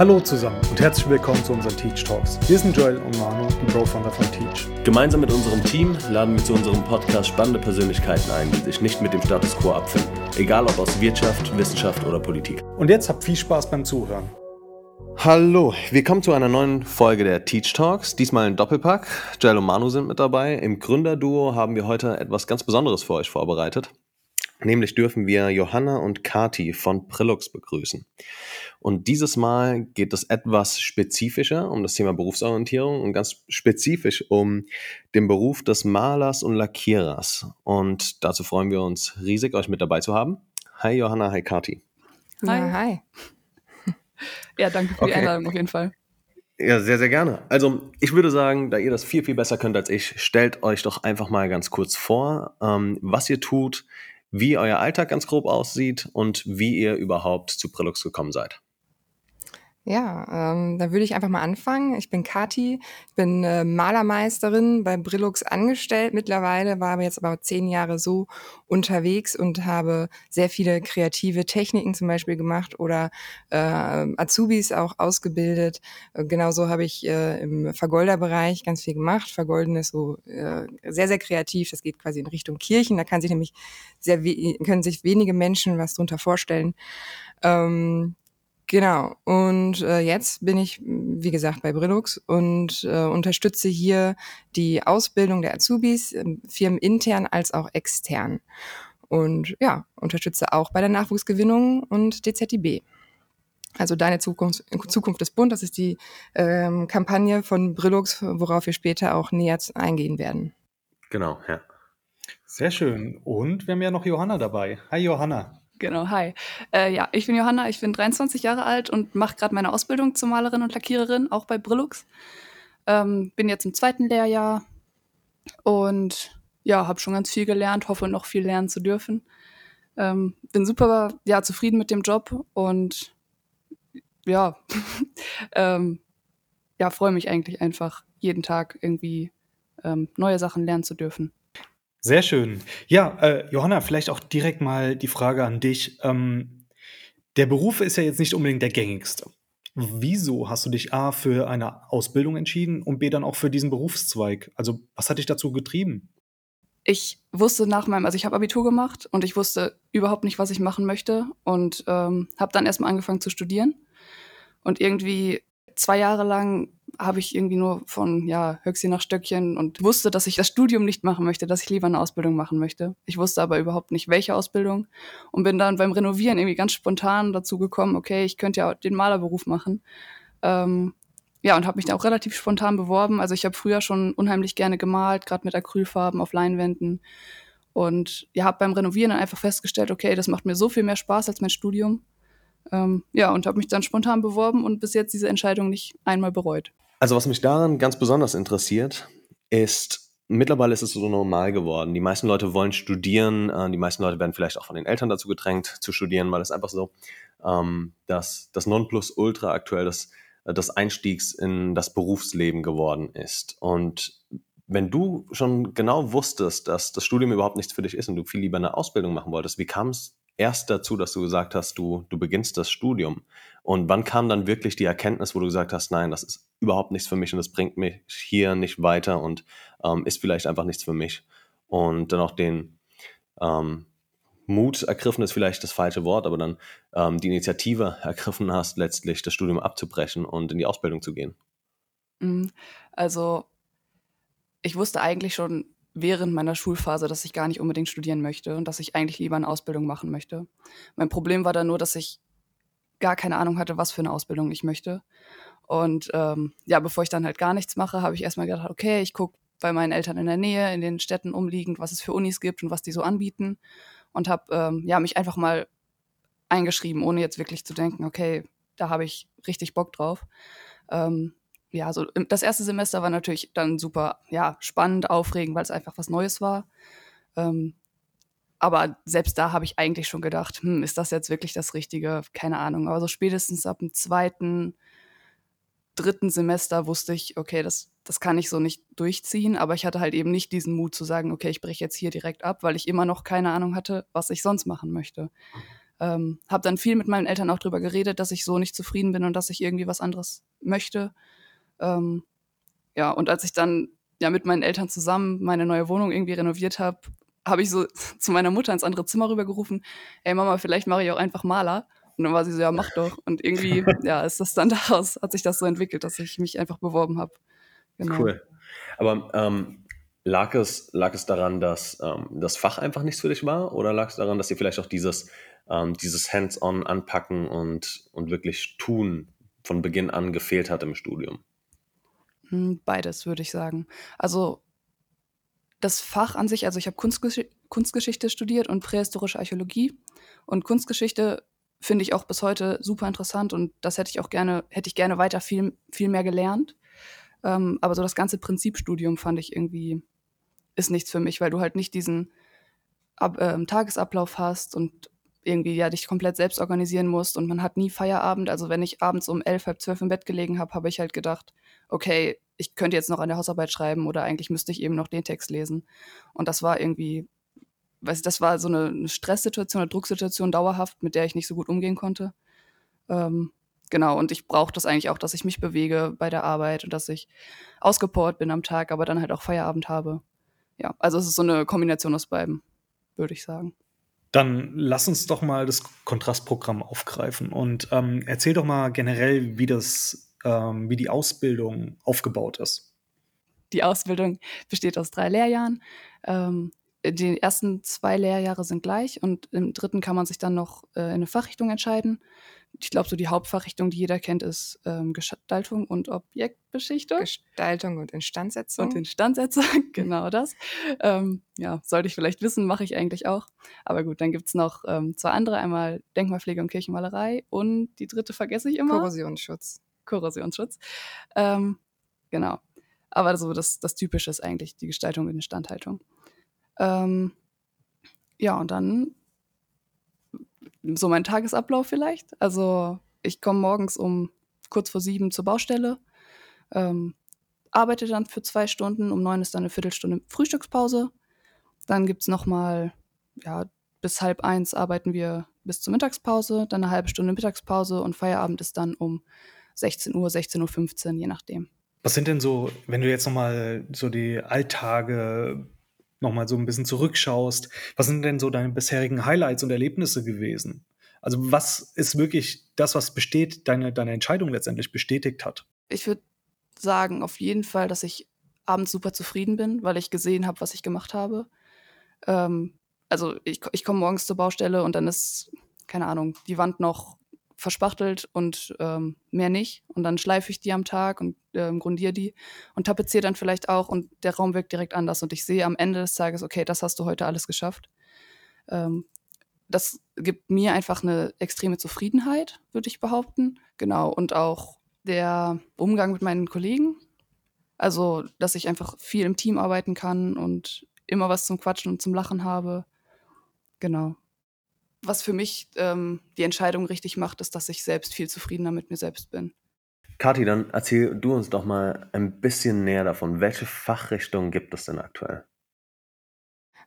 Hallo zusammen und herzlich willkommen zu unseren Teach Talks. Wir sind Joel und Manu, die Bro-Founder von Teach. Gemeinsam mit unserem Team laden wir zu unserem Podcast spannende Persönlichkeiten ein, die sich nicht mit dem Status quo abfinden. Egal ob aus Wirtschaft, Wissenschaft oder Politik. Und jetzt habt viel Spaß beim Zuhören. Hallo, willkommen zu einer neuen Folge der Teach Talks. Diesmal ein Doppelpack. Joel und Manu sind mit dabei. Im Gründerduo haben wir heute etwas ganz Besonderes für euch vorbereitet. Nämlich dürfen wir Johanna und Kati von Prillux begrüßen. Und dieses Mal geht es etwas spezifischer um das Thema Berufsorientierung und ganz spezifisch um den Beruf des Malers und Lackierers. Und dazu freuen wir uns riesig, euch mit dabei zu haben. Hi Johanna, hi Kati. Hi. Ja, hi. Ja, danke für okay. die Einladung auf jeden Fall. Ja, sehr, sehr gerne. Also ich würde sagen, da ihr das viel, viel besser könnt als ich, stellt euch doch einfach mal ganz kurz vor, ähm, was ihr tut, wie euer Alltag ganz grob aussieht und wie ihr überhaupt zu Prelux gekommen seid. Ja, ähm, da würde ich einfach mal anfangen. Ich bin Kati, ich bin äh, Malermeisterin bei Brillux angestellt mittlerweile, war aber jetzt aber zehn Jahre so unterwegs und habe sehr viele kreative Techniken zum Beispiel gemacht oder äh, Azubis auch ausgebildet. Äh, genauso habe ich äh, im Vergolderbereich ganz viel gemacht. Vergolden ist so äh, sehr, sehr kreativ. Das geht quasi in Richtung Kirchen. Da kann sich nämlich sehr können sich wenige Menschen was drunter vorstellen. Ähm, Genau. Und äh, jetzt bin ich, wie gesagt, bei Brillux und äh, unterstütze hier die Ausbildung der Azubis, äh, firmenintern als auch extern. Und ja, unterstütze auch bei der Nachwuchsgewinnung und DZIB. Also deine Zukunft, Zukunft ist bunt, das ist die ähm, Kampagne von Brillux, worauf wir später auch näher eingehen werden. Genau, ja. Sehr schön. Und wir haben ja noch Johanna dabei. Hi Johanna. Genau, hi. Äh, ja, ich bin Johanna, ich bin 23 Jahre alt und mache gerade meine Ausbildung zur Malerin und Lackiererin, auch bei Brillux. Ähm, bin jetzt im zweiten Lehrjahr und ja, habe schon ganz viel gelernt, hoffe noch viel lernen zu dürfen. Ähm, bin super ja, zufrieden mit dem Job und ja, ähm, ja, freue mich eigentlich einfach, jeden Tag irgendwie ähm, neue Sachen lernen zu dürfen. Sehr schön. Ja, äh, Johanna, vielleicht auch direkt mal die Frage an dich. Ähm, der Beruf ist ja jetzt nicht unbedingt der gängigste. Wieso hast du dich A für eine Ausbildung entschieden und B dann auch für diesen Berufszweig? Also, was hat dich dazu getrieben? Ich wusste nach meinem, also ich habe Abitur gemacht und ich wusste überhaupt nicht, was ich machen möchte und ähm, habe dann erstmal angefangen zu studieren. Und irgendwie zwei Jahre lang habe ich irgendwie nur von ja, Höchstchen nach Stöckchen und wusste, dass ich das Studium nicht machen möchte, dass ich lieber eine Ausbildung machen möchte. Ich wusste aber überhaupt nicht, welche Ausbildung und bin dann beim Renovieren irgendwie ganz spontan dazu gekommen, okay, ich könnte ja den Malerberuf machen. Ähm, ja, und habe mich da auch relativ spontan beworben. Also ich habe früher schon unheimlich gerne gemalt, gerade mit Acrylfarben auf Leinwänden. Und ja, habe beim Renovieren dann einfach festgestellt, okay, das macht mir so viel mehr Spaß als mein Studium. Ähm, ja, und habe mich dann spontan beworben und bis jetzt diese Entscheidung nicht einmal bereut. Also was mich daran ganz besonders interessiert, ist, mittlerweile ist es so normal geworden. Die meisten Leute wollen studieren, äh, die meisten Leute werden vielleicht auch von den Eltern dazu gedrängt zu studieren, weil es einfach so, ähm, dass das Nonplusultra aktuell das, äh, das Einstiegs in das Berufsleben geworden ist. Und wenn du schon genau wusstest, dass das Studium überhaupt nichts für dich ist und du viel lieber eine Ausbildung machen wolltest, wie kam es erst dazu, dass du gesagt hast, du, du beginnst das Studium? Und wann kam dann wirklich die Erkenntnis, wo du gesagt hast, nein, das ist überhaupt nichts für mich und das bringt mich hier nicht weiter und ähm, ist vielleicht einfach nichts für mich? Und dann auch den ähm, Mut ergriffen ist vielleicht das falsche Wort, aber dann ähm, die Initiative ergriffen hast, letztlich das Studium abzubrechen und in die Ausbildung zu gehen. Mhm. Also ich wusste eigentlich schon während meiner Schulphase, dass ich gar nicht unbedingt studieren möchte und dass ich eigentlich lieber eine Ausbildung machen möchte. Mein Problem war dann nur, dass ich gar keine Ahnung hatte, was für eine Ausbildung ich möchte. Und ähm, ja, bevor ich dann halt gar nichts mache, habe ich erstmal gedacht, okay, ich gucke bei meinen Eltern in der Nähe, in den Städten umliegend, was es für Unis gibt und was die so anbieten. Und habe ähm, ja, mich einfach mal eingeschrieben, ohne jetzt wirklich zu denken, okay, da habe ich richtig Bock drauf. Ähm, ja, so das erste Semester war natürlich dann super, ja, spannend, aufregend, weil es einfach was Neues war. Ähm, aber selbst da habe ich eigentlich schon gedacht, hm, ist das jetzt wirklich das Richtige? Keine Ahnung. Aber so spätestens ab dem zweiten, dritten Semester wusste ich, okay, das, das kann ich so nicht durchziehen. Aber ich hatte halt eben nicht diesen Mut zu sagen, okay, ich breche jetzt hier direkt ab, weil ich immer noch keine Ahnung hatte, was ich sonst machen möchte. Ähm, habe dann viel mit meinen Eltern auch drüber geredet, dass ich so nicht zufrieden bin und dass ich irgendwie was anderes möchte. Ähm, ja, und als ich dann ja mit meinen Eltern zusammen meine neue Wohnung irgendwie renoviert habe, habe ich so zu meiner Mutter ins andere Zimmer rübergerufen, ey Mama, vielleicht mache ich auch einfach Maler. Und dann war sie so, ja, mach doch. Und irgendwie, ja, ist das dann daraus, hat sich das so entwickelt, dass ich mich einfach beworben habe. Genau. Cool. Aber ähm, lag, es, lag es daran, dass ähm, das Fach einfach nichts für dich war? Oder lag es daran, dass dir vielleicht auch dieses, ähm, dieses Hands-on anpacken und, und wirklich tun von Beginn an gefehlt hat im Studium? Hm, beides, würde ich sagen. Also das Fach an sich, also ich habe Kunstgesch Kunstgeschichte studiert und prähistorische Archäologie. Und Kunstgeschichte finde ich auch bis heute super interessant und das hätte ich auch gerne, hätte ich gerne weiter viel, viel mehr gelernt. Ähm, aber so das ganze Prinzipstudium fand ich irgendwie, ist nichts für mich, weil du halt nicht diesen Ab ähm, Tagesablauf hast und irgendwie ja dich komplett selbst organisieren musst und man hat nie Feierabend. Also wenn ich abends um elf, halb zwölf im Bett gelegen habe, habe ich halt gedacht, okay, ich könnte jetzt noch an der Hausarbeit schreiben oder eigentlich müsste ich eben noch den Text lesen. Und das war irgendwie weiß das war so eine, eine Stresssituation, eine Drucksituation dauerhaft, mit der ich nicht so gut umgehen konnte. Ähm, genau, und ich brauche das eigentlich auch, dass ich mich bewege bei der Arbeit und dass ich ausgepowert bin am Tag, aber dann halt auch Feierabend habe. Ja, also es ist so eine Kombination aus beiden, würde ich sagen. Dann lass uns doch mal das Kontrastprogramm aufgreifen und ähm, erzähl doch mal generell, wie das, ähm, wie die Ausbildung aufgebaut ist. Die Ausbildung besteht aus drei Lehrjahren. Ähm, die ersten zwei Lehrjahre sind gleich und im dritten kann man sich dann noch äh, in eine Fachrichtung entscheiden. Ich glaube, so die Hauptfachrichtung, die jeder kennt, ist ähm, Gestaltung und Objektbeschichtung. Gestaltung und Instandsetzung. Und Instandsetzung, genau das. Ähm, ja, sollte ich vielleicht wissen, mache ich eigentlich auch. Aber gut, dann gibt es noch ähm, zwei andere, einmal Denkmalpflege und Kirchenmalerei und die dritte vergesse ich immer. Korrosionsschutz. Korrosionsschutz. Ähm, genau. Aber so das, das Typische ist eigentlich die Gestaltung und Instandhaltung. Ähm, ja, und dann so mein Tagesablauf vielleicht. Also ich komme morgens um kurz vor sieben zur Baustelle, ähm, arbeite dann für zwei Stunden, um neun ist dann eine Viertelstunde Frühstückspause. Dann gibt es nochmal, ja, bis halb eins arbeiten wir bis zur Mittagspause, dann eine halbe Stunde Mittagspause und Feierabend ist dann um 16 Uhr, 16.15 Uhr, je nachdem. Was sind denn so, wenn du jetzt nochmal so die Alltage nochmal so ein bisschen zurückschaust, was sind denn so deine bisherigen Highlights und Erlebnisse gewesen? Also was ist wirklich das, was besteht, deine, deine Entscheidung letztendlich bestätigt hat? Ich würde sagen, auf jeden Fall, dass ich abends super zufrieden bin, weil ich gesehen habe, was ich gemacht habe. Ähm, also ich, ich komme morgens zur Baustelle und dann ist, keine Ahnung, die Wand noch verspachtelt und ähm, mehr nicht. Und dann schleife ich die am Tag und ähm, grundiere die und tapeziere dann vielleicht auch und der Raum wirkt direkt anders. Und ich sehe am Ende des Tages, okay, das hast du heute alles geschafft. Ähm, das gibt mir einfach eine extreme Zufriedenheit, würde ich behaupten. Genau. Und auch der Umgang mit meinen Kollegen. Also, dass ich einfach viel im Team arbeiten kann und immer was zum Quatschen und zum Lachen habe. Genau was für mich ähm, die Entscheidung richtig macht, ist, dass ich selbst viel zufriedener mit mir selbst bin. Kathi, dann erzähl du uns doch mal ein bisschen näher davon. Welche Fachrichtungen gibt es denn aktuell?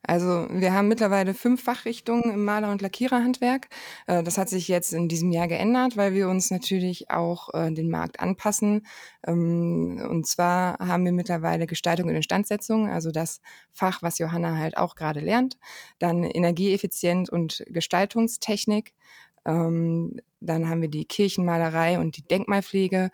Also wir haben mittlerweile fünf Fachrichtungen im Maler- und Lackiererhandwerk. Äh, das hat sich jetzt in diesem Jahr geändert, weil wir uns natürlich auch äh, den Markt anpassen. Ähm, und zwar haben wir mittlerweile Gestaltung und Instandsetzung, also das Fach, was Johanna halt auch gerade lernt. Dann Energieeffizient und Gestaltungstechnik. Ähm, dann haben wir die Kirchenmalerei und die Denkmalpflege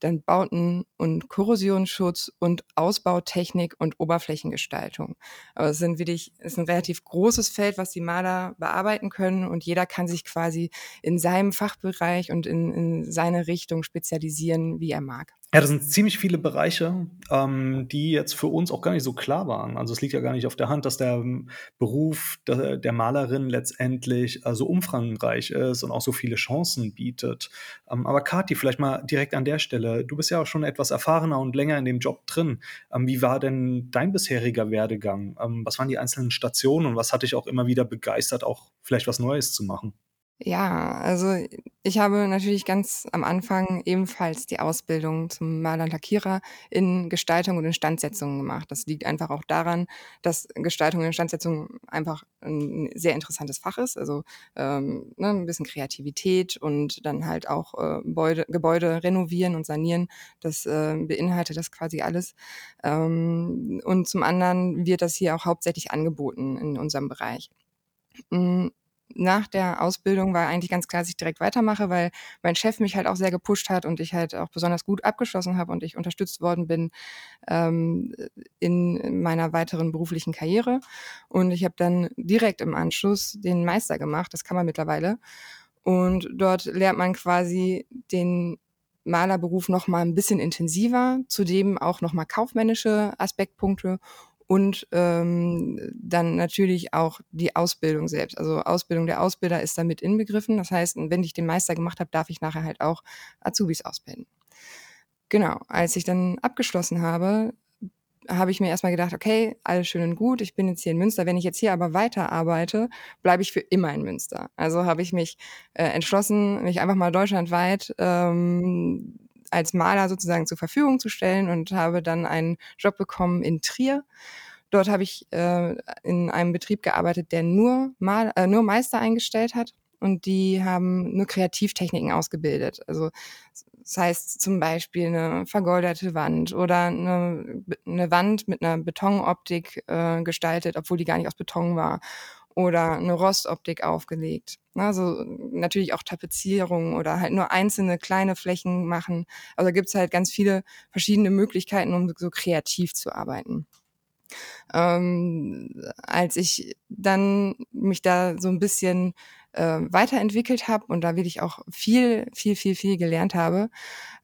dann Bauten- und Korrosionsschutz und Ausbautechnik und Oberflächengestaltung. Aber es sind wirklich, es ist ein relativ großes Feld, was die Maler bearbeiten können und jeder kann sich quasi in seinem Fachbereich und in, in seine Richtung spezialisieren, wie er mag. Ja, das sind ziemlich viele Bereiche, ähm, die jetzt für uns auch gar nicht so klar waren. Also es liegt ja gar nicht auf der Hand, dass der ähm, Beruf der, der Malerin letztendlich äh, so umfangreich ist und auch so viele Chancen bietet. Ähm, aber Kathi, vielleicht mal direkt an der Stelle. Du bist ja auch schon etwas erfahrener und länger in dem Job drin. Ähm, wie war denn dein bisheriger Werdegang? Ähm, was waren die einzelnen Stationen und was hat dich auch immer wieder begeistert, auch vielleicht was Neues zu machen? Ja, also ich habe natürlich ganz am Anfang ebenfalls die Ausbildung zum Maler und Lackierer in Gestaltung und Instandsetzung gemacht. Das liegt einfach auch daran, dass Gestaltung und Instandsetzung einfach ein sehr interessantes Fach ist. Also ähm, ne, ein bisschen Kreativität und dann halt auch äh, Gebäude, Gebäude renovieren und sanieren. Das äh, beinhaltet das quasi alles. Ähm, und zum anderen wird das hier auch hauptsächlich angeboten in unserem Bereich. Nach der Ausbildung war eigentlich ganz klar, dass ich direkt weitermache, weil mein Chef mich halt auch sehr gepusht hat und ich halt auch besonders gut abgeschlossen habe und ich unterstützt worden bin ähm, in meiner weiteren beruflichen Karriere. Und ich habe dann direkt im Anschluss den Meister gemacht, das kann man mittlerweile. Und dort lernt man quasi den Malerberuf noch mal ein bisschen intensiver, zudem auch noch mal kaufmännische Aspektpunkte und ähm, dann natürlich auch die Ausbildung selbst. Also Ausbildung der Ausbilder ist damit inbegriffen. Das heißt, wenn ich den Meister gemacht habe, darf ich nachher halt auch Azubis ausbilden. Genau, als ich dann abgeschlossen habe, habe ich mir erstmal gedacht, okay, alles schön und gut, ich bin jetzt hier in Münster. Wenn ich jetzt hier aber weiter arbeite, bleibe ich für immer in Münster. Also habe ich mich äh, entschlossen, mich einfach mal deutschlandweit ähm, als Maler sozusagen zur Verfügung zu stellen und habe dann einen Job bekommen in Trier. Dort habe ich äh, in einem Betrieb gearbeitet, der nur, Mal, äh, nur Meister eingestellt hat und die haben nur Kreativtechniken ausgebildet. Also das heißt zum Beispiel eine vergoldete Wand oder eine, eine Wand mit einer Betonoptik äh, gestaltet, obwohl die gar nicht aus Beton war oder eine Rostoptik aufgelegt. Also natürlich auch Tapezierung oder halt nur einzelne kleine Flächen machen. Also gibt es halt ganz viele verschiedene Möglichkeiten, um so kreativ zu arbeiten. Ähm, als ich dann mich da so ein bisschen äh, weiterentwickelt habe und da wirklich auch viel, viel, viel, viel gelernt habe,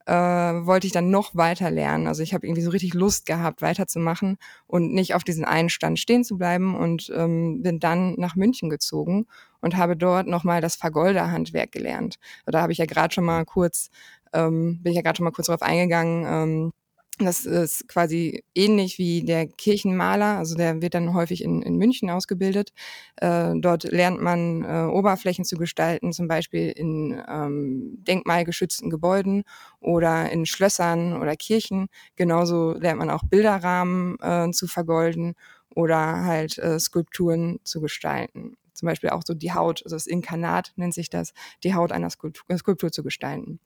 äh, wollte ich dann noch weiter lernen. Also ich habe irgendwie so richtig Lust gehabt, weiterzumachen und nicht auf diesen einen Stand stehen zu bleiben und ähm, bin dann nach München gezogen und habe dort nochmal das Vergolderhandwerk gelernt. Da habe ich ja gerade schon mal kurz, ähm, bin ich ja gerade schon mal kurz drauf eingegangen. Ähm, das ist quasi ähnlich wie der Kirchenmaler, also der wird dann häufig in, in München ausgebildet. Äh, dort lernt man äh, Oberflächen zu gestalten, zum Beispiel in ähm, denkmalgeschützten Gebäuden oder in Schlössern oder Kirchen. Genauso lernt man auch Bilderrahmen äh, zu vergolden oder halt äh, Skulpturen zu gestalten. Zum Beispiel auch so die Haut, also das Inkarnat nennt sich das, die Haut einer Skulptur, Skulptur zu gestalten.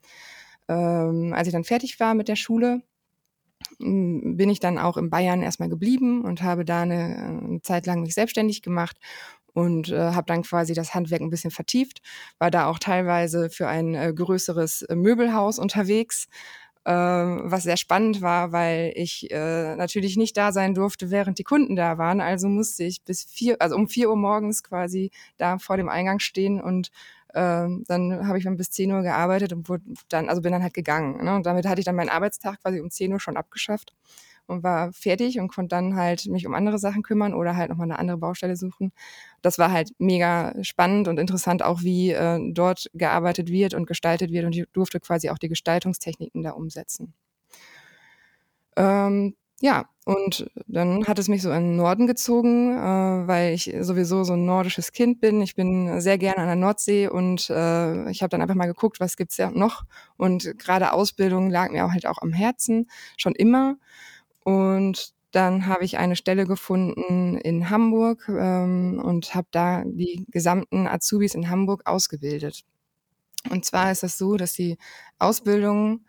Ähm, als ich dann fertig war mit der Schule, bin ich dann auch in Bayern erstmal geblieben und habe da eine, eine Zeit lang mich selbstständig gemacht und äh, habe dann quasi das Handwerk ein bisschen vertieft, war da auch teilweise für ein äh, größeres äh, Möbelhaus unterwegs, äh, was sehr spannend war, weil ich äh, natürlich nicht da sein durfte, während die Kunden da waren. Also musste ich bis vier, also um vier Uhr morgens quasi da vor dem Eingang stehen und ähm, dann habe ich dann bis 10 Uhr gearbeitet und wurde dann, also bin dann halt gegangen. Ne? Und damit hatte ich dann meinen Arbeitstag quasi um 10 Uhr schon abgeschafft und war fertig und konnte dann halt mich um andere Sachen kümmern oder halt nochmal eine andere Baustelle suchen. Das war halt mega spannend und interessant auch, wie äh, dort gearbeitet wird und gestaltet wird und ich durfte quasi auch die Gestaltungstechniken da umsetzen. Ähm, ja, und dann hat es mich so in den Norden gezogen, äh, weil ich sowieso so ein nordisches Kind bin. Ich bin sehr gerne an der Nordsee und äh, ich habe dann einfach mal geguckt, was gibt's ja noch. Und gerade Ausbildung lag mir auch halt auch am Herzen, schon immer. Und dann habe ich eine Stelle gefunden in Hamburg ähm, und habe da die gesamten Azubis in Hamburg ausgebildet. Und zwar ist das so, dass die Ausbildung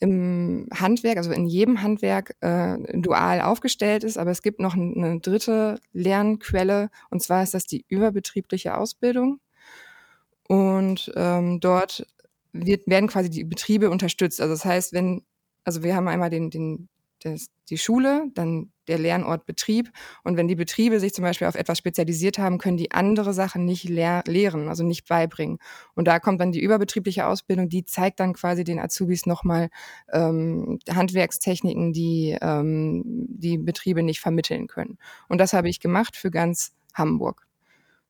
im Handwerk, also in jedem Handwerk äh, dual aufgestellt ist, aber es gibt noch eine dritte Lernquelle und zwar ist das die überbetriebliche Ausbildung. Und ähm, dort wird, werden quasi die Betriebe unterstützt. Also das heißt, wenn, also wir haben einmal den, den das, die Schule, dann der Lernort Betrieb. Und wenn die Betriebe sich zum Beispiel auf etwas spezialisiert haben, können die andere Sachen nicht lehr lehren, also nicht beibringen. Und da kommt dann die überbetriebliche Ausbildung, die zeigt dann quasi den Azubis nochmal ähm, Handwerkstechniken, die ähm, die Betriebe nicht vermitteln können. Und das habe ich gemacht für ganz Hamburg.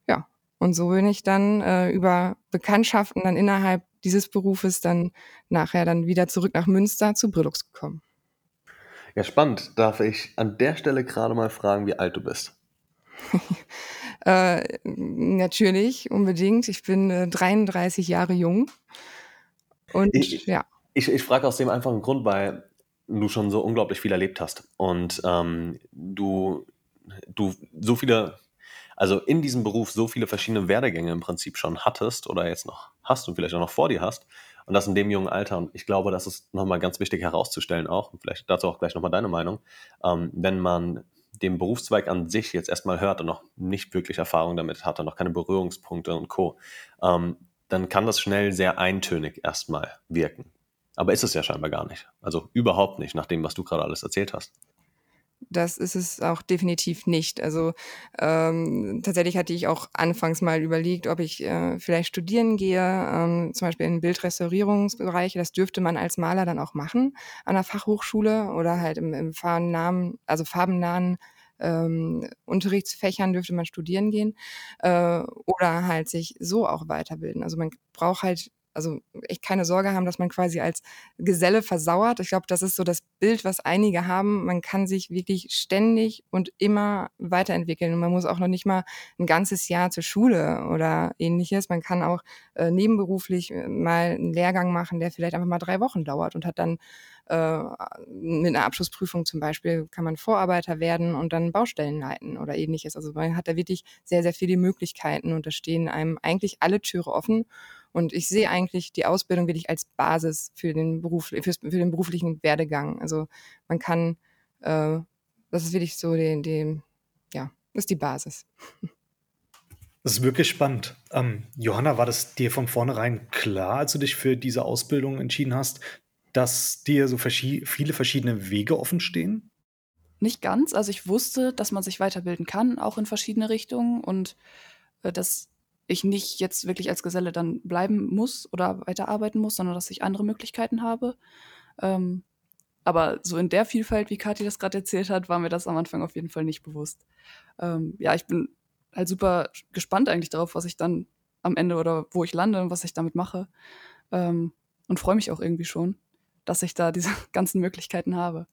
Ja, und so bin ich dann äh, über Bekanntschaften dann innerhalb dieses Berufes dann nachher dann wieder zurück nach Münster zu Brillux gekommen. Ja, spannend. Darf ich an der Stelle gerade mal fragen, wie alt du bist? Äh, natürlich, unbedingt. Ich bin äh, 33 Jahre jung. Und Ich, ja. ich, ich frage aus dem einfachen Grund, weil du schon so unglaublich viel erlebt hast und ähm, du, du so viele, also in diesem Beruf so viele verschiedene Werdegänge im Prinzip schon hattest oder jetzt noch hast und vielleicht auch noch vor dir hast und das in dem jungen Alter. Und ich glaube, das ist nochmal ganz wichtig herauszustellen auch, vielleicht dazu auch gleich nochmal deine Meinung, ähm, wenn man den Berufszweig an sich jetzt erstmal hört und noch nicht wirklich Erfahrung damit hat und noch keine Berührungspunkte und Co., ähm, dann kann das schnell sehr eintönig erstmal wirken. Aber ist es ja scheinbar gar nicht. Also überhaupt nicht, nach dem, was du gerade alles erzählt hast. Das ist es auch definitiv nicht. Also ähm, tatsächlich hatte ich auch anfangs mal überlegt, ob ich äh, vielleicht studieren gehe, ähm, zum Beispiel in Bildrestaurierungsbereiche. Das dürfte man als Maler dann auch machen an der Fachhochschule oder halt im, im farbennahen, also farbennahen ähm, Unterrichtsfächern dürfte man studieren gehen äh, oder halt sich so auch weiterbilden. Also man braucht halt also echt keine Sorge haben, dass man quasi als Geselle versauert. Ich glaube, das ist so das Bild, was einige haben. Man kann sich wirklich ständig und immer weiterentwickeln. Und man muss auch noch nicht mal ein ganzes Jahr zur Schule oder ähnliches. Man kann auch äh, nebenberuflich äh, mal einen Lehrgang machen, der vielleicht einfach mal drei Wochen dauert und hat dann äh, mit einer Abschlussprüfung zum Beispiel kann man Vorarbeiter werden und dann Baustellen leiten oder ähnliches. Also man hat da wirklich sehr, sehr viele Möglichkeiten und da stehen einem eigentlich alle Türe offen. Und ich sehe eigentlich die Ausbildung wirklich als Basis für den, Beruf, für, für den beruflichen Werdegang. Also man kann, äh, das ist wirklich so die, die, ja, das ist die Basis. Das ist wirklich spannend. Ähm, Johanna, war das dir von vornherein klar, als du dich für diese Ausbildung entschieden hast, dass dir so verschi viele verschiedene Wege offen stehen? Nicht ganz. Also ich wusste, dass man sich weiterbilden kann, auch in verschiedene Richtungen und äh, dass ich nicht jetzt wirklich als Geselle dann bleiben muss oder weiterarbeiten muss, sondern dass ich andere Möglichkeiten habe. Ähm, aber so in der Vielfalt, wie Kathi das gerade erzählt hat, war mir das am Anfang auf jeden Fall nicht bewusst. Ähm, ja, ich bin halt super gespannt eigentlich darauf, was ich dann am Ende oder wo ich lande und was ich damit mache. Ähm, und freue mich auch irgendwie schon, dass ich da diese ganzen Möglichkeiten habe.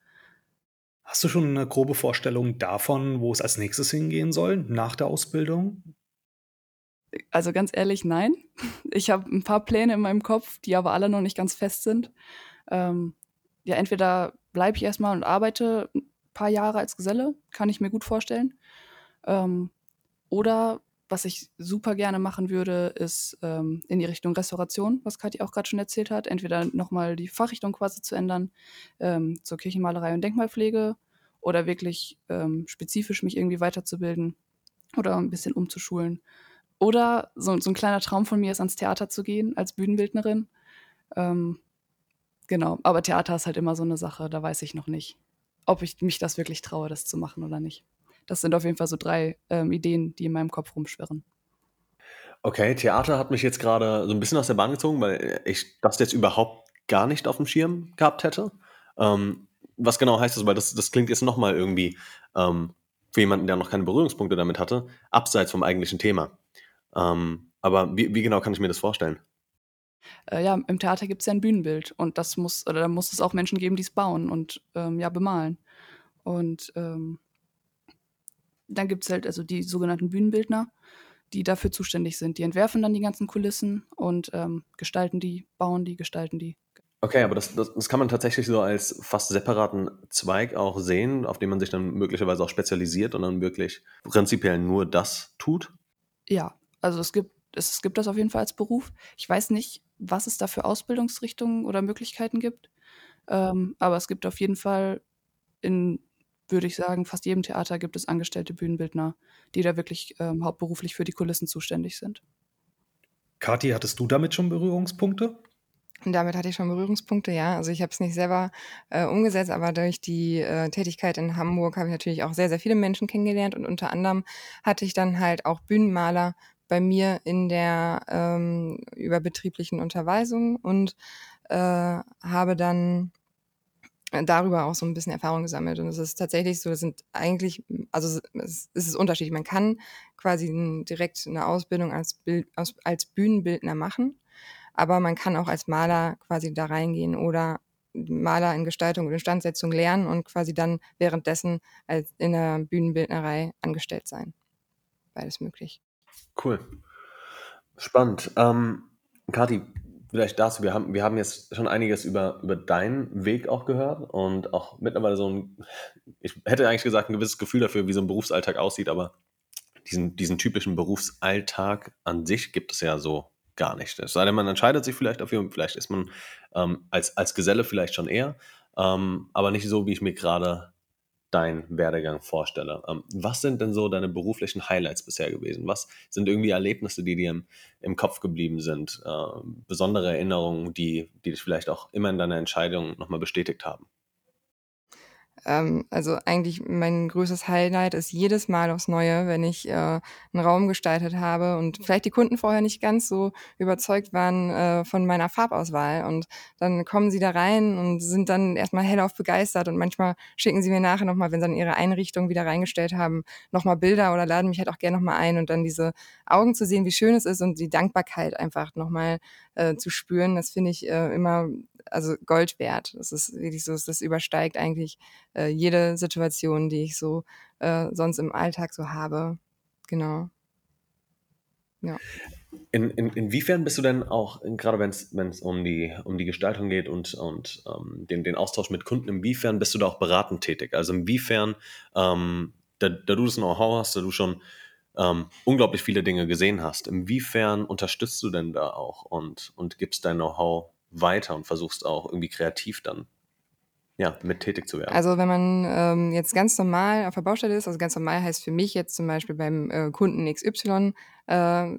Hast du schon eine grobe Vorstellung davon, wo es als nächstes hingehen soll nach der Ausbildung? Also ganz ehrlich, nein. Ich habe ein paar Pläne in meinem Kopf, die aber alle noch nicht ganz fest sind. Ähm, ja, entweder bleibe ich erstmal und arbeite ein paar Jahre als Geselle, kann ich mir gut vorstellen. Ähm, oder was ich super gerne machen würde, ist ähm, in die Richtung Restauration, was Kathi auch gerade schon erzählt hat. Entweder nochmal die Fachrichtung quasi zu ändern ähm, zur Kirchenmalerei und Denkmalpflege oder wirklich ähm, spezifisch mich irgendwie weiterzubilden oder ein bisschen umzuschulen. Oder so, so ein kleiner Traum von mir ist, ans Theater zu gehen als Bühnenbildnerin. Ähm, genau, aber Theater ist halt immer so eine Sache, da weiß ich noch nicht, ob ich mich das wirklich traue, das zu machen oder nicht. Das sind auf jeden Fall so drei ähm, Ideen, die in meinem Kopf rumschwirren. Okay, Theater hat mich jetzt gerade so ein bisschen aus der Bahn gezogen, weil ich das jetzt überhaupt gar nicht auf dem Schirm gehabt hätte. Ähm, was genau heißt das? Weil das, das klingt jetzt nochmal irgendwie ähm, für jemanden, der noch keine Berührungspunkte damit hatte, abseits vom eigentlichen Thema. Ähm, aber wie, wie, genau kann ich mir das vorstellen? Äh, ja, im Theater gibt es ja ein Bühnenbild und das muss, oder da muss es auch Menschen geben, die es bauen und ähm, ja, bemalen. Und ähm, dann gibt es halt also die sogenannten Bühnenbildner, die dafür zuständig sind. Die entwerfen dann die ganzen Kulissen und ähm, gestalten die, bauen die, gestalten die. Okay, aber das, das, das, kann man tatsächlich so als fast separaten Zweig auch sehen, auf den man sich dann möglicherweise auch spezialisiert und dann wirklich prinzipiell nur das tut? Ja, also es gibt, es gibt das auf jeden Fall als Beruf. Ich weiß nicht, was es da für Ausbildungsrichtungen oder Möglichkeiten gibt, ähm, aber es gibt auf jeden Fall in würde ich sagen, fast jedem Theater gibt es angestellte Bühnenbildner, die da wirklich ähm, hauptberuflich für die Kulissen zuständig sind. Kathi, hattest du damit schon Berührungspunkte? Damit hatte ich schon Berührungspunkte, ja. Also ich habe es nicht selber äh, umgesetzt, aber durch die äh, Tätigkeit in Hamburg habe ich natürlich auch sehr, sehr viele Menschen kennengelernt und unter anderem hatte ich dann halt auch Bühnenmaler bei mir in der ähm, überbetrieblichen Unterweisung und äh, habe dann darüber auch so ein bisschen Erfahrung gesammelt. Und es ist tatsächlich so, das sind eigentlich, also es ist unterschiedlich. Man kann quasi direkt eine Ausbildung als, Bild, als Bühnenbildner machen, aber man kann auch als Maler quasi da reingehen oder Maler in Gestaltung und Instandsetzung lernen und quasi dann währenddessen als in der Bühnenbildnerei angestellt sein. beides möglich. Cool. Spannend. Ähm, Kathi, vielleicht dazu, wir haben, wir haben jetzt schon einiges über, über deinen Weg auch gehört und auch mittlerweile so ein, ich hätte eigentlich gesagt, ein gewisses Gefühl dafür, wie so ein Berufsalltag aussieht, aber diesen, diesen typischen Berufsalltag an sich gibt es ja so gar nicht. Es sei denn, man entscheidet sich vielleicht dafür, vielleicht ist man ähm, als, als Geselle vielleicht schon eher, ähm, aber nicht so, wie ich mir gerade deinen Werdegang vorstelle. Ähm, was sind denn so deine beruflichen Highlights bisher gewesen? Was sind irgendwie Erlebnisse, die dir im, im Kopf geblieben sind? Äh, besondere Erinnerungen, die, die dich vielleicht auch immer in deiner Entscheidung nochmal bestätigt haben? Ähm, also eigentlich mein größtes Highlight ist jedes Mal aufs Neue, wenn ich äh, einen Raum gestaltet habe und vielleicht die Kunden vorher nicht ganz so überzeugt waren äh, von meiner Farbauswahl. Und dann kommen sie da rein und sind dann erstmal hellauf begeistert und manchmal schicken sie mir nachher nochmal, wenn sie dann ihre Einrichtung wieder reingestellt haben, nochmal Bilder oder laden mich halt auch gerne nochmal ein und dann diese Augen zu sehen, wie schön es ist und die Dankbarkeit einfach nochmal äh, zu spüren, das finde ich äh, immer also Gold wert. Das ist wirklich so, das übersteigt eigentlich äh, jede Situation, die ich so äh, sonst im Alltag so habe. Genau. Ja. In, in, inwiefern bist du denn auch, gerade wenn es um die, um die Gestaltung geht und, und ähm, den, den Austausch mit Kunden, inwiefern bist du da auch beratend tätig? Also inwiefern, ähm, da, da du das Know-how hast, da du schon ähm, unglaublich viele Dinge gesehen hast, inwiefern unterstützt du denn da auch und, und gibst dein Know-how weiter und versuchst auch irgendwie kreativ dann ja, mit tätig zu werden. Also wenn man ähm, jetzt ganz normal auf der Baustelle ist, also ganz normal heißt für mich jetzt zum Beispiel beim äh, Kunden XY äh, äh,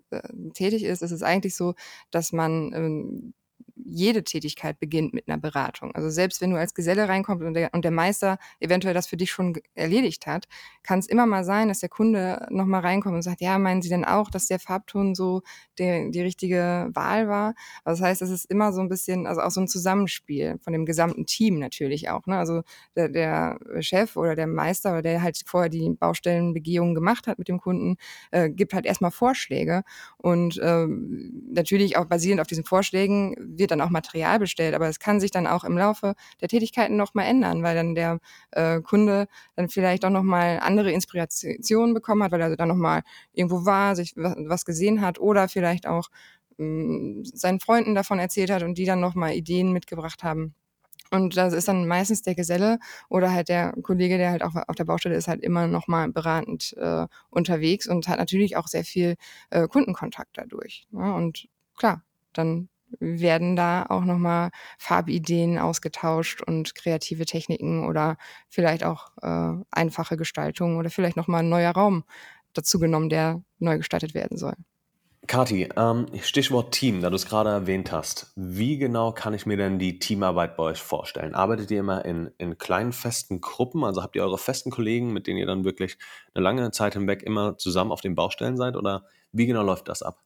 tätig ist, ist es eigentlich so, dass man ähm, jede Tätigkeit beginnt mit einer Beratung. Also selbst wenn du als Geselle reinkommst und der, und der Meister eventuell das für dich schon erledigt hat, kann es immer mal sein, dass der Kunde nochmal reinkommt und sagt, ja, meinen Sie denn auch, dass der Farbton so der, die richtige Wahl war? Also das heißt, es ist immer so ein bisschen, also auch so ein Zusammenspiel von dem gesamten Team natürlich auch. Ne? Also der, der Chef oder der Meister oder der halt vorher die Baustellenbegehung gemacht hat mit dem Kunden, äh, gibt halt erstmal Vorschläge und äh, natürlich auch basierend auf diesen Vorschlägen wird dann auch Material bestellt, aber es kann sich dann auch im Laufe der Tätigkeiten nochmal ändern, weil dann der äh, Kunde dann vielleicht auch nochmal andere Inspirationen bekommen hat, weil er dann nochmal irgendwo war, sich was gesehen hat oder vielleicht auch hm, seinen Freunden davon erzählt hat und die dann nochmal Ideen mitgebracht haben. Und das ist dann meistens der Geselle oder halt der Kollege, der halt auch auf der Baustelle ist, halt immer nochmal beratend äh, unterwegs und hat natürlich auch sehr viel äh, Kundenkontakt dadurch. Ne? und klar, dann werden da auch nochmal Farbideen ausgetauscht und kreative Techniken oder vielleicht auch äh, einfache Gestaltungen oder vielleicht nochmal ein neuer Raum dazu genommen, der neu gestaltet werden soll. Kati, ähm, Stichwort Team, da du es gerade erwähnt hast. Wie genau kann ich mir denn die Teamarbeit bei euch vorstellen? Arbeitet ihr immer in, in kleinen festen Gruppen? Also habt ihr eure festen Kollegen, mit denen ihr dann wirklich eine lange Zeit hinweg immer zusammen auf den Baustellen seid? Oder wie genau läuft das ab?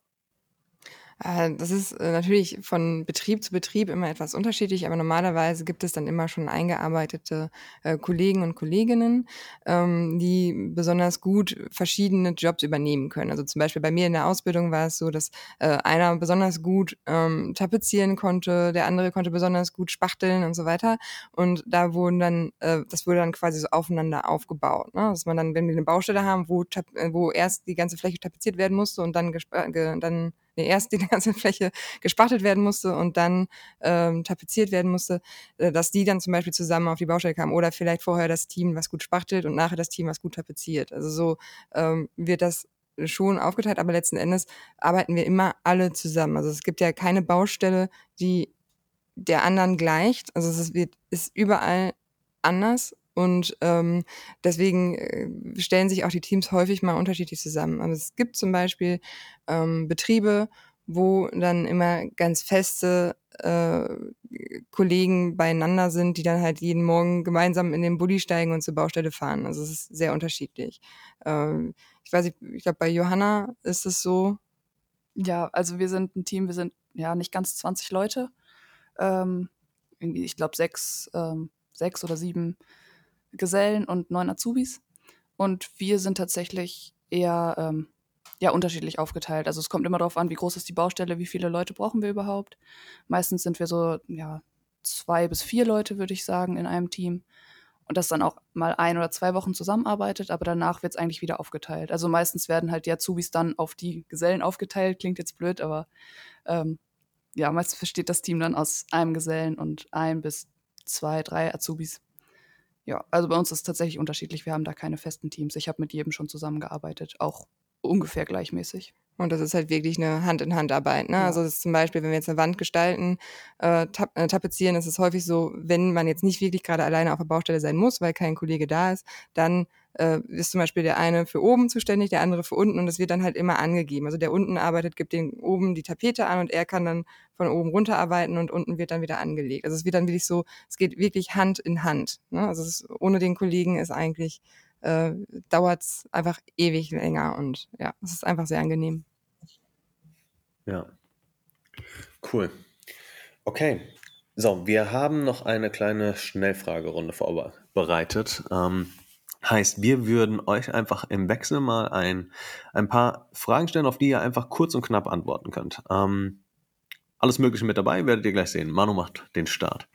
Äh, das ist äh, natürlich von Betrieb zu Betrieb immer etwas unterschiedlich, aber normalerweise gibt es dann immer schon eingearbeitete äh, Kollegen und Kolleginnen, ähm, die besonders gut verschiedene Jobs übernehmen können. Also zum Beispiel bei mir in der Ausbildung war es so, dass einer besonders gut ähm, tapezieren konnte, der andere konnte besonders gut spachteln und so weiter. Und da wurden dann, das wurde dann quasi so aufeinander aufgebaut. Ne? Dass man dann, wenn wir eine Baustelle haben, wo, wo erst die ganze Fläche tapeziert werden musste und dann, dann nee, erst die ganze Fläche gespachtelt werden musste und dann ähm, tapeziert werden musste, äh, dass die dann zum Beispiel zusammen auf die Baustelle kamen oder vielleicht vorher das Team, was gut spachtelt und nachher das Team, was gut tapeziert. Also so ähm, wird das schon aufgeteilt, aber letzten Endes arbeiten wir immer alle zusammen. Also es gibt ja keine Baustelle, die der anderen gleicht. Also es wird, ist überall anders und ähm, deswegen äh, stellen sich auch die Teams häufig mal unterschiedlich zusammen. Aber es gibt zum Beispiel ähm, Betriebe, wo dann immer ganz feste äh, Kollegen beieinander sind, die dann halt jeden Morgen gemeinsam in den Bulli steigen und zur Baustelle fahren. Also es ist sehr unterschiedlich. Ähm, ich weiß nicht, ich glaube, bei Johanna ist es so. Ja, also wir sind ein Team, wir sind ja nicht ganz 20 Leute. Ähm, ich glaube, sechs, ähm, sechs oder sieben Gesellen und neun Azubis. Und wir sind tatsächlich eher ähm, ja, unterschiedlich aufgeteilt. Also es kommt immer darauf an, wie groß ist die Baustelle, wie viele Leute brauchen wir überhaupt. Meistens sind wir so, ja, zwei bis vier Leute, würde ich sagen, in einem Team. und das dann auch mal ein oder zwei Wochen zusammenarbeitet, aber danach wird es eigentlich wieder aufgeteilt. Also meistens werden halt die Azubis dann auf die Gesellen aufgeteilt, klingt jetzt blöd, aber ähm, ja, meistens besteht das Team dann aus einem Gesellen und ein bis zwei, drei Azubis. Ja, also bei uns ist es tatsächlich unterschiedlich. Wir haben da keine festen Teams. Ich habe mit jedem schon zusammengearbeitet, auch ungefähr gleichmäßig. Und das ist halt wirklich eine Hand-in-Hand-Arbeit. Ne? Ja. Also das ist zum Beispiel, wenn wir jetzt eine Wand gestalten, äh, tap äh, tapezieren, ist es häufig so, wenn man jetzt nicht wirklich gerade alleine auf der Baustelle sein muss, weil kein Kollege da ist, dann äh, ist zum Beispiel der eine für oben zuständig, der andere für unten und es wird dann halt immer angegeben. Also der unten arbeitet, gibt den oben die Tapete an und er kann dann von oben runter arbeiten und unten wird dann wieder angelegt. Also es wird dann wirklich so, es geht wirklich Hand in Hand. Ne? Also ist, ohne den Kollegen ist eigentlich äh, dauert es einfach ewig länger und ja, es ist einfach sehr angenehm. Ja. Cool. Okay. So, wir haben noch eine kleine Schnellfragerunde vorbereitet. Ähm, heißt, wir würden euch einfach im Wechsel mal ein, ein paar Fragen stellen, auf die ihr einfach kurz und knapp antworten könnt. Ähm, alles Mögliche mit dabei, werdet ihr gleich sehen. Manu macht den Start.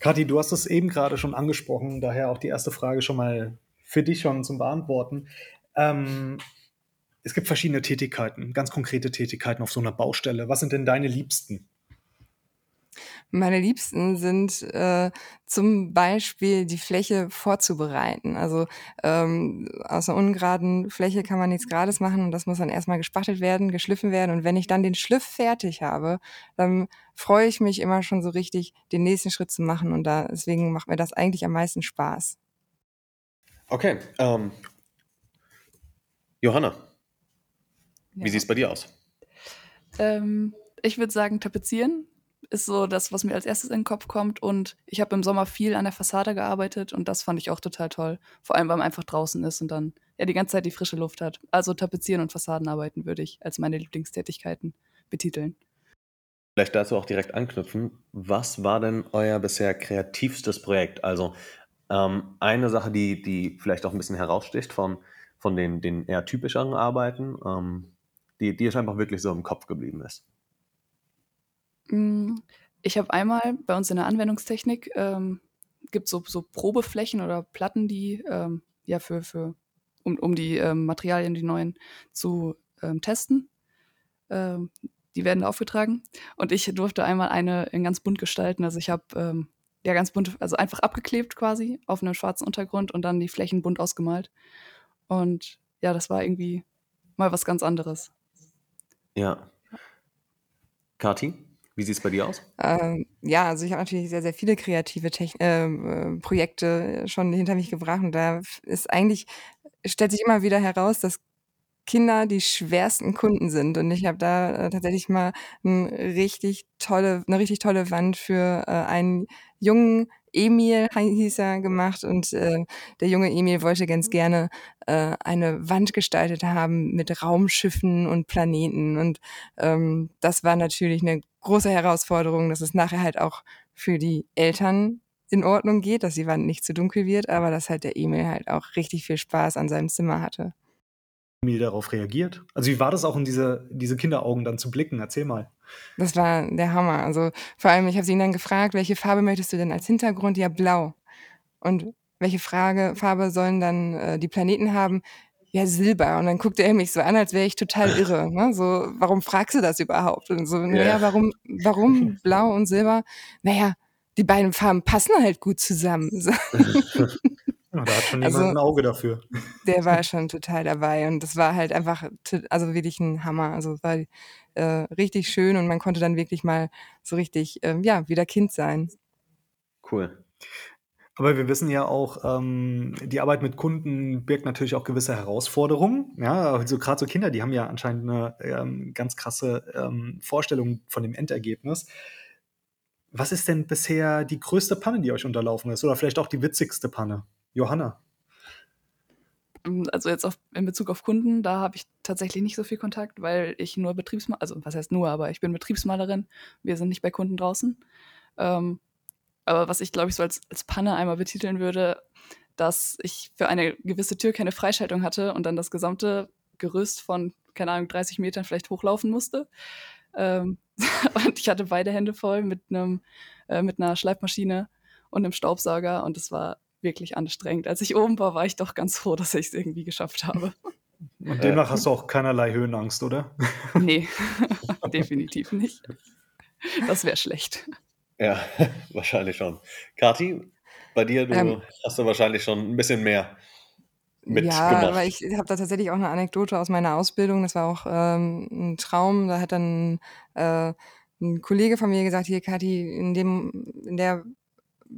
Kathi, du hast es eben gerade schon angesprochen, daher auch die erste Frage schon mal für dich schon zum Beantworten. Ähm, es gibt verschiedene Tätigkeiten, ganz konkrete Tätigkeiten auf so einer Baustelle. Was sind denn deine Liebsten? Meine Liebsten sind äh, zum Beispiel die Fläche vorzubereiten. Also ähm, aus einer ungeraden Fläche kann man nichts Gerades machen und das muss dann erstmal gespachtelt werden, geschliffen werden. Und wenn ich dann den Schliff fertig habe, dann freue ich mich immer schon so richtig, den nächsten Schritt zu machen. Und da, deswegen macht mir das eigentlich am meisten Spaß. Okay. Ähm, Johanna, wie sieht es bei dir aus? Ähm, ich würde sagen, tapezieren ist so das, was mir als erstes in den Kopf kommt. Und ich habe im Sommer viel an der Fassade gearbeitet und das fand ich auch total toll. Vor allem, weil man einfach draußen ist und dann ja die ganze Zeit die frische Luft hat. Also tapezieren und Fassadenarbeiten würde ich als meine Lieblingstätigkeiten betiteln. Vielleicht dazu auch direkt anknüpfen. Was war denn euer bisher kreativstes Projekt? Also ähm, eine Sache, die, die vielleicht auch ein bisschen heraussticht von, von den, den eher typischeren Arbeiten, ähm, die, die einfach wirklich so im Kopf geblieben ist? Hm, ich habe einmal bei uns in der Anwendungstechnik ähm, gibt so, so Probeflächen oder Platten, die ähm, ja für, für um, um die ähm, Materialien, die neuen zu ähm, testen. Ähm, die werden aufgetragen. Und ich durfte einmal eine in ganz bunt gestalten. Also ich habe ähm, ja ganz bunt, also einfach abgeklebt quasi auf einem schwarzen Untergrund und dann die Flächen bunt ausgemalt. Und ja, das war irgendwie mal was ganz anderes. Ja. Kati, wie sieht es bei dir aus? Ähm, ja, also ich habe natürlich sehr, sehr viele kreative Techn äh, Projekte schon hinter mich gebracht und da ist eigentlich, stellt sich immer wieder heraus, dass Kinder die schwersten Kunden sind. Und ich habe da äh, tatsächlich mal 'n richtig tolle eine richtig tolle Wand für, äh, einen jungen Emil hieß er, gemacht und, äh, der junge Emil wollte ganz gerne, äh, eine Wand gestaltet haben mit Raumschiffen und Planeten. Und, ähm, das war natürlich eine große Herausforderung, dass es nachher halt auch für die Eltern in Ordnung geht, dass die Wand nicht zu dunkel wird, aber dass halt der Emil halt auch richtig viel Spaß an seinem Zimmer hatte. Emil darauf reagiert? Also wie war das auch in diese, diese Kinderaugen dann zu blicken? Erzähl mal. Das war der Hammer. Also vor allem, ich habe sie ihn dann gefragt, welche Farbe möchtest du denn als Hintergrund? Ja, blau. Und welche Frage, Farbe sollen dann äh, die Planeten haben? Ja, Silber. Und dann guckte er mich so an, als wäre ich total irre. Ne? So, warum fragst du das überhaupt? Und so, naja, yeah. warum, warum blau und Silber? Naja, die beiden Farben passen halt gut zusammen. Ja, da hat schon jemand also, ein Auge dafür. Der war schon total dabei und das war halt einfach, also wirklich ein Hammer. Also war äh, richtig schön und man konnte dann wirklich mal so richtig, ähm, ja, wieder Kind sein. Cool. Aber wir wissen ja auch, ähm, die Arbeit mit Kunden birgt natürlich auch gewisse Herausforderungen. Ja, also gerade so Kinder, die haben ja anscheinend eine ähm, ganz krasse ähm, Vorstellung von dem Endergebnis. Was ist denn bisher die größte Panne, die euch unterlaufen ist? Oder vielleicht auch die witzigste Panne? Johanna? Also jetzt auf, in Bezug auf Kunden, da habe ich tatsächlich nicht so viel Kontakt, weil ich nur Betriebsmalerin, also was heißt nur, aber ich bin Betriebsmalerin. Wir sind nicht bei Kunden draußen. Ähm, aber was ich, glaube ich, so als, als Panne einmal betiteln würde, dass ich für eine gewisse Tür keine Freischaltung hatte und dann das gesamte Gerüst von, keine Ahnung, 30 Metern vielleicht hochlaufen musste. Ähm, und ich hatte beide Hände voll mit einem, äh, mit einer Schleifmaschine und einem Staubsauger und es war wirklich anstrengend. Als ich oben war, war ich doch ganz froh, dass ich es irgendwie geschafft habe. Und demnach hast du auch keinerlei Höhenangst, oder? Nee, definitiv nicht. Das wäre schlecht. Ja, wahrscheinlich schon. Kathi, bei dir, du Ähm. hast du wahrscheinlich schon ein bisschen mehr Ja, mitgemacht. aber ich habe da tatsächlich auch eine Anekdote aus meiner Ausbildung. Das war auch ähm, 'n Traum. Da hat dann äh, 'n Kollege von mir gesagt: „Hier, Kathi, in dem in der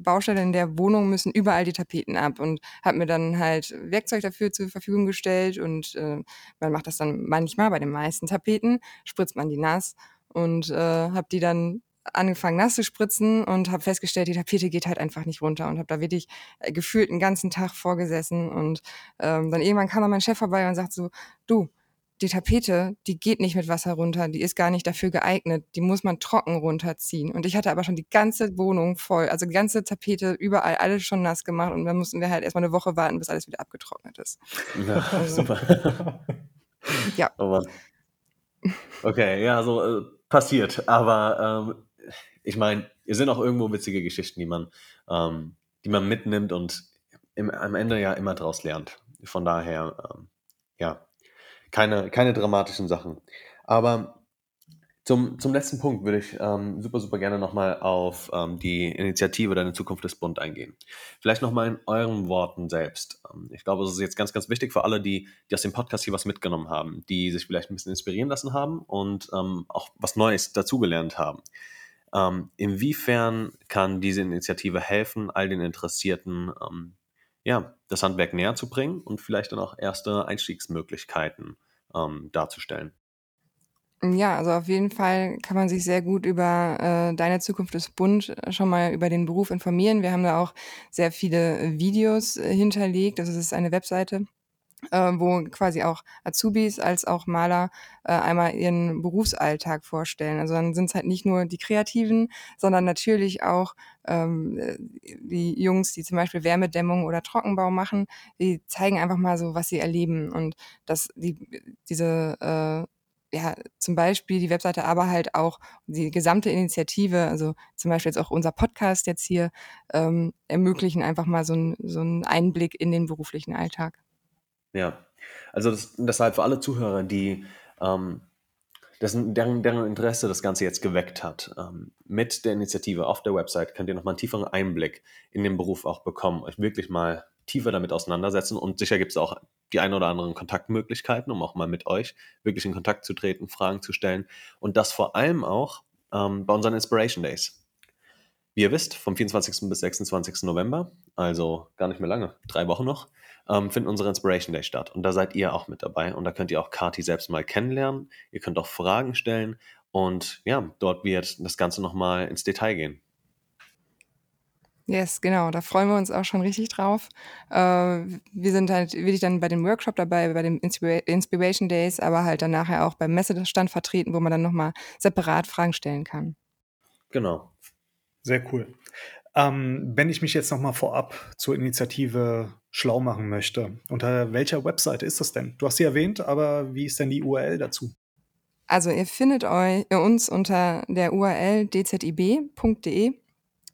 Baustelle, in der Wohnung müssen überall die Tapeten ab“ und hat mir dann halt Werkzeug dafür zur Verfügung gestellt und, äh, man macht das dann manchmal, bei den meisten Tapeten spritzt man die nass und, äh, habe die dann angefangen nass zu spritzen und habe festgestellt, die Tapete geht halt einfach nicht runter und habe da wirklich, äh, gefühlt 'n ganzen Tag vorgesessen und, ähm, dann irgendwann kam dann mein Chef vorbei und sagt so: „Du, die Tapete, die geht nicht mit Wasser runter, die ist gar nicht dafür geeignet, die muss man trocken runterziehen.“ Und ich hatte aber schon die ganze Wohnung voll, also die ganze Tapete überall, alles schon nass gemacht und dann mussten wir halt erst mal 'ne Woche warten, bis alles wieder abgetrocknet ist. Ja, Also super. Ja. Oh. Okay, ja, so, äh, passiert. Aber, ähm, ich meine, es sind auch irgendwo witzige Geschichten, die man ähm, die man mitnimmt und im am Ende ja immer draus lernt. Von daher, ähm, ja, keine keine dramatischen Sachen. Aber zum zum letzten Punkt würde ich, ähm, super, super gerne noch mal auf, ähm, die Initiative Deine Zukunft ist bunt eingehen. Vielleicht noch mal in euren Worten selbst. Ähm, ich glaube, es ist jetzt ganz, ganz wichtig für alle, die die aus dem Podcast hier was mitgenommen haben, die sich vielleicht 'n bisschen inspirieren lassen haben und, ähm, auch was Neues dazugelernt haben. Ähm, inwiefern kann diese Initiative helfen, all den Interessierten, ähm, ja, das Handwerk näherzubringen und vielleicht dann auch erste Einstiegsmöglichkeiten, ähm, darzustellen? Ja, also auf jeden Fall kann man sich sehr gut über, äh, Deine Zukunft ist bunt schon mal über den Beruf informieren. Wir haben da auch sehr viele Videos, äh, hinterlegt. Also, es ist eine Webseite, äh, wo quasi auch Azubis als auch Maler, äh, einmal ihren Berufsalltag vorstellen. Also, dann sind's halt nicht nur die Kreativen, sondern natürlich auch, ähm, äh, die Jungs, die zum Beispiel Wärmedämmung oder Trockenbau machen. Die zeigen einfach mal so, was sie erleben und dass die diese, äh ja, zum Beispiel die Webseite, aber halt auch die gesamte Initiative, also zum Beispiel jetzt auch unser Podcast jetzt hier, ähm, ermöglichen einfach mal so 'n so 'n Einblick in den beruflichen Alltag. Ja, also das deshalb für alle Zuhörer, die, ähm, dessen deren deren Interesse das Ganze jetzt geweckt hat, ähm, mit der Initiative auf der Website könnt ihr noch mal 'n tieferen Einblick in den Beruf auch bekommen, euch wirklich mal tiefer damit auseinandersetzen. Und sicher gibt's auch die ein oder anderen Kontaktmöglichkeiten, um auch mal mit euch wirklich in Kontakt zu treten, Fragen zu stellen. Und das vor allem auch, ähm, bei unseren Inspiration Days. Wie ihr wisst, vom 24. bis 26. November, also gar nicht mehr lange, 3 Wochen noch, ähm, finden unsere Inspiration Days statt und da seid ihr auch mit dabei und da könnt ihr auch Kathi selbst mal kennenlernen. Ihr könnt auch Fragen stellen und ja, dort wird das Ganze noch mal ins Detail gehen. Yes, genau, da freuen wir uns auch schon richtig drauf. Äh, wir sind halt wirklich dann bei dem Workshop dabei, bei den Inspira Inspiration Days, aber halt dann nachher auch beim Messestand vertreten, wo man dann noch mal separat Fragen stellen kann. Genau. Sehr cool. Ähm, wenn ich mich jetzt noch mal vorab zur Initiative schlau machen möchte, unter welcher Webseite ist das denn? Du hast sie erwähnt, aber wie ist denn die URL dazu? Also, ihr findet eu uns unter der URL dzib.de.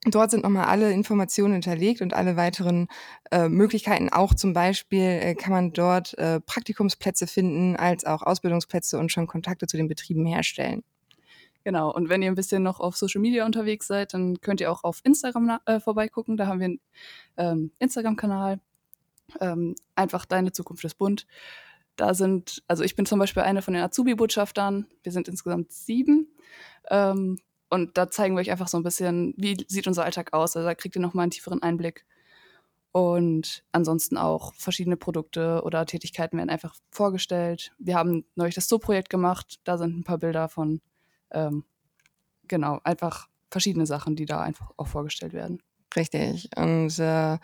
Dort sind noch mal alle Informationen hinterlegt und alle weiteren, äh, Möglichkeiten. Auch zum Beispiel, äh, kann man dort, äh, Praktikumsplätze finden als auch Ausbildungsplätze und schon Kontakte zu den Betrieben herstellen. Genau, und wenn ihr 'n bisschen noch auf Social Media unterwegs seid, dann könnt ihr auch auf Instagram äh, vorbeigucken. Da haben wir 'n, ähm, Instagram-Kanal, ähm, einfach Deine Zukunft ist bunt. Da sind also, ich bin zum Beispiel eine von den Azubi-Botschaftern. Wir sind insgesamt 7, ähm, und da zeigen wir euch einfach so 'n bisschen, wie sieht unser Alltag aus. Also, da kriegt ihr noch mal 'n tieferen Einblick. Und ansonsten auch verschiedene Produkte oder Tätigkeiten werden einfach vorgestellt. Wir haben neulich das Zoo-Projekt gemacht, da sind 'n paar Bilder von. Ähm, genau, einfach verschiedene Sachen, die da einfach auch vorgestellt werden. Richtig. Und, äh,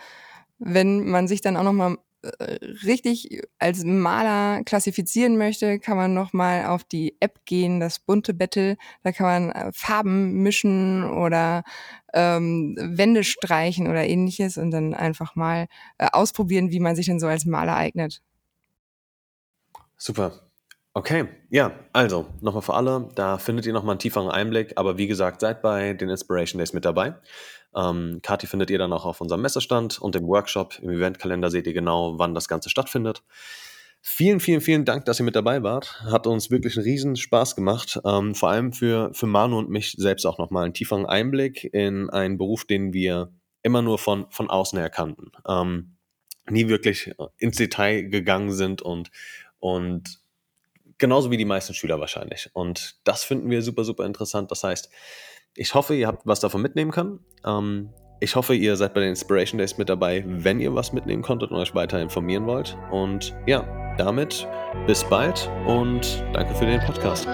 wenn man sich dann auch noch mal, äh, richtig als Maler klassifizieren möchte, kann man noch mal auf die App gehen, das Bunte Battle. Da kann man, äh, Farben mischen oder, ähm, Wände streichen oder Ähnliches und dann einfach mal, äh, ausprobieren, wie man sich denn so als Maler eignet. Super. Okay, ja, also nochmal für alle, da findet ihr nochmal einen tieferen Einblick, aber wie gesagt, seid bei den Inspiration Days mit dabei. Ähm, Kati findet ihr dann auch auf unserem Messestand und im Workshop, im Eventkalender seht ihr genau, wann das Ganze stattfindet. Vielen, vielen, vielen Dank, dass ihr mit dabei wart. Hat uns wirklich einen riesen Spaß gemacht. Ähm, vor allem für, für Manu und mich selbst auch nochmal einen tieferen Einblick in einen Beruf, den wir immer nur von, von außen her kannten. Ähm, nie wirklich ins Detail gegangen sind und, und genauso wie die meisten Schüler wahrscheinlich. Und das finden wir super, super interessant. Das heißt, ich hoffe, ihr habt was davon mitnehmen können. Ähm, ich hoffe, ihr seid bei den Inspiration Days mit dabei, wenn ihr was mitnehmen konntet und euch weiter informieren wollt. Und ja, damit bis bald und danke für den Podcast.